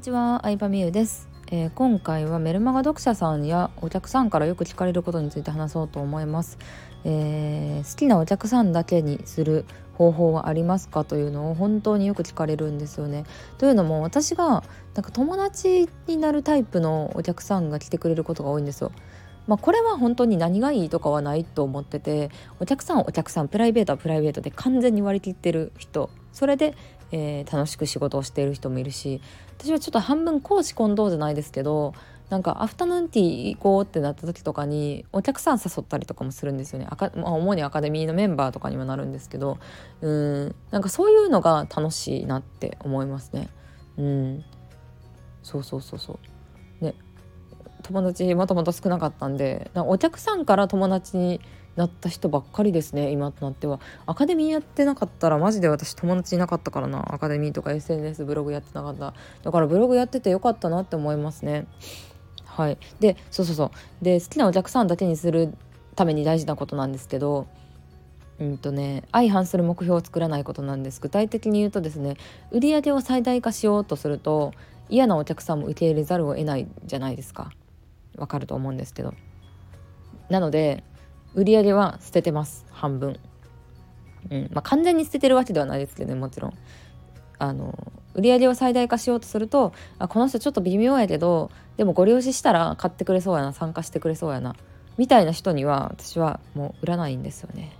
にちは、相葉美優です、えー、今回はメルマガ読者さんやお客さんからよく聞かれることについて話そうと思います、えー、好きなお客さんだけにする方法はありますかというのを本当によく聞かれるんですよね。というのも私がなんか友達になるタイプのお客さんが来てくれることが多いんですよ。まあ、これは本当に何がいいとかはないと思っててお客さんお客さんプライベートはプライベートで完全に割り切ってる人。それでえー、楽しく仕事をしている人もいるし私はちょっと半分公私混同じゃないですけどなんかアフタヌーンティー行こうってなった時とかにお客さん誘ったりとかもするんですよね。あか、まあ、主にアカデミーのメンバーとかにもなるんですけどうん。なんかそういうのが楽しいなって思いますね。うん。そうそうそうそう。友達もともと少なかったんでお客さんから友達になった人ばっかりですね今となっては。アカデミーやってなかったらマジで私友達いなかったからな。アカデミーとか SNS ブログやってなかった。だからブログやっててよかったなって思いますね。はい。でそうそうそう。で好きなお客さんだけにするために大事なことなんですけどうんとね相反する目標を作らないことなんです。具体的に言うとですね売上を最大化しようとすると嫌なお客さんも受け入れざるを得ないじゃないですか。わかると思うんですけど。なので売り上げは捨ててます。半分、うん。まあ、完全に捨ててるわけではないですけどねもちろん。あの売り上げを最大化しようとするとあこの人ちょっと微妙やけどでもご了承したら買ってくれそうやな参加してくれそうやなみたいな人には私はもう売らないんですよね。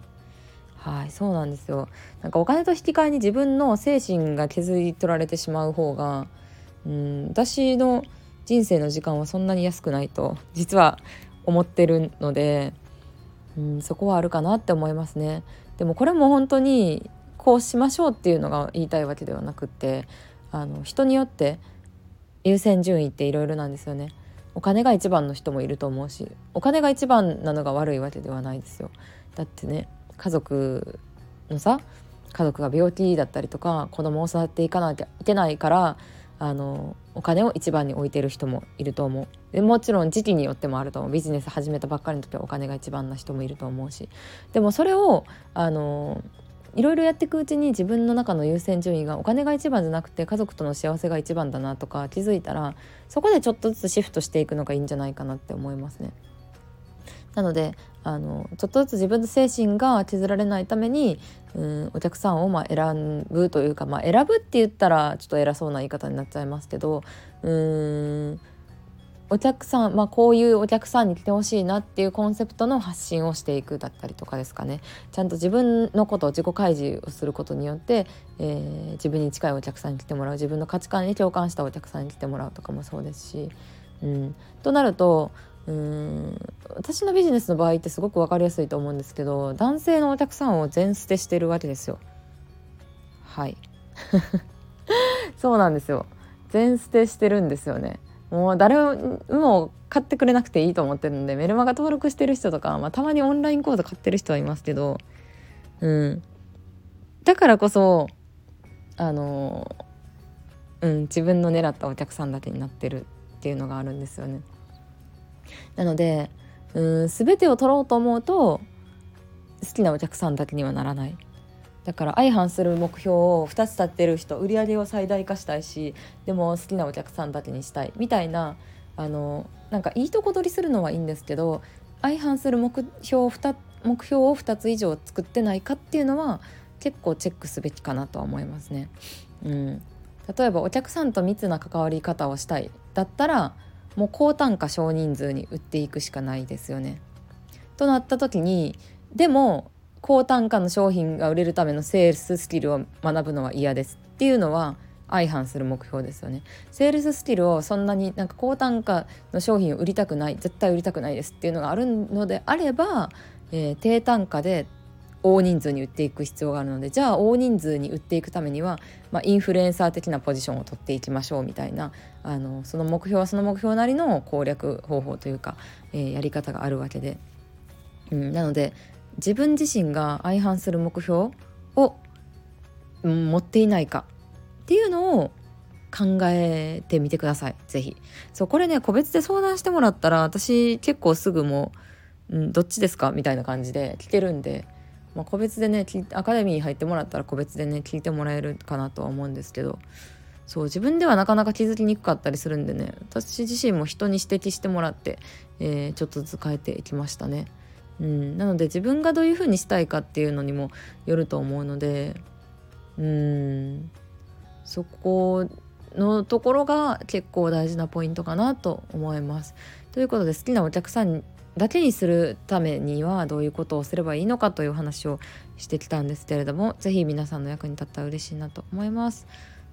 はいそうなんですよ。なんかお金と引き換えに自分の精神が削り取られてしまう方がうん私の人生の時間はそんなに安くないと実は思ってるのでうん、そこはあるかなって思いますね。でもこれも本当にこうしましょうっていうのが言いたいわけではなくってあの人によって優先順位っていろいろなんですよね。お金が一番の人もいると思うしお金が一番なのが悪いわけではないですよ。だってね家族のさ家族が病気だったりとか子供を育っていかなきゃいけないからあのお金を一番に置いてる人もいると思う。でもちろん時期によってもあると思う。ビジネス始めたばっかりの時はお金が一番な人もいると思うし。でもそれをあのいろいろやっていくうちに自分の中の優先順位がお金が一番じゃなくて家族との幸せが一番だなとか気づいたらそこでちょっとずつシフトしていくのがいいんじゃないかなって思いますね。なのであのちょっとずつ自分の精神が削られないためにうんお客さんをまあ選ぶというか、まあ、選ぶって言ったらちょっと偉そうな言い方になっちゃいますけどうんお客さん、まあ、こういうお客さんに来てほしいなっていうコンセプトの発信をしていくだったりとかですかね。ちゃんと自分のことを自己開示をすることによって、えー、自分に近いお客さんに来てもらう。自分の価値観に共感したお客さんに来てもらうとかもそうですし、うん、となるとうーん私のビジネスの場合ってすごく分かりやすいと思うんですけど男性のお客さんを全捨てしてるわけですよ。はい。そうなんですよ。全捨てしてるんですよね。もう誰も買ってくれなくていいと思ってるんでメルマガ登録してる人とか、まあ、たまにオンライン講座買ってる人はいますけどうん。だからこそあのうん自分の狙ったお客さんだけになってるっていうのがあるんですよね。なのでうん全てを取ろうと思うと好きなお客さんだけにはならない。だから相反する目標を2つ立ってる人売り上げを最大化したいしでも好きなお客さんだけにしたい。みたいなあのなんかいいとこ取りするのはいいんですけど相反する目標 2, 目標を2つ以上作ってないかっていうのは結構チェックすべきかなとは思いますね。うん、例えばお客さんと密な関わり方をしたい。だったらもう高単価少人数に売っていくしかないですよね。となった時にでも高単価の商品が売れるためのセールススキルを学ぶのは嫌ですっていうのは相反する目標ですよね。セールススキルをそんなになんか高単価の商品を売りたくない絶対売りたくないですっていうのがあるのであれば、えー、低単価で大人数に売っていく必要があるのでじゃあ大人数に売っていくためには、まあ、インフルエンサー的なポジションを取っていきましょうみたいなあのその目標はその目標なりの攻略方法というか、えー、やり方があるわけで、うん、なので自分自身が相反する目標を、持っていないかっていうのを考えてみてください。是非そうこれね個別で相談してもらったら私結構すぐもう、うん、どっちですかみたいな感じで聞けるんでまあ、個別でねアカデミーに入ってもらったら個別でね聞いてもらえるかなとは思うんですけどそう自分ではなかなか気づきにくかったりするんでね私自身も人に指摘してもらって、えー、ちょっとずつ変えていきましたね。うん、なので自分がどういうふうにしたいかっていうのにもよると思うのでうんそこのところが結構大事なポイントかなと思います。ということで好きなお客さんだけにするためにはどういうことをすればいいのかという話をしてきたんですけれども是非皆さんの役に立ったら嬉しいなと思います。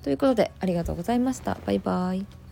ということでありがとうございました。バイバイ。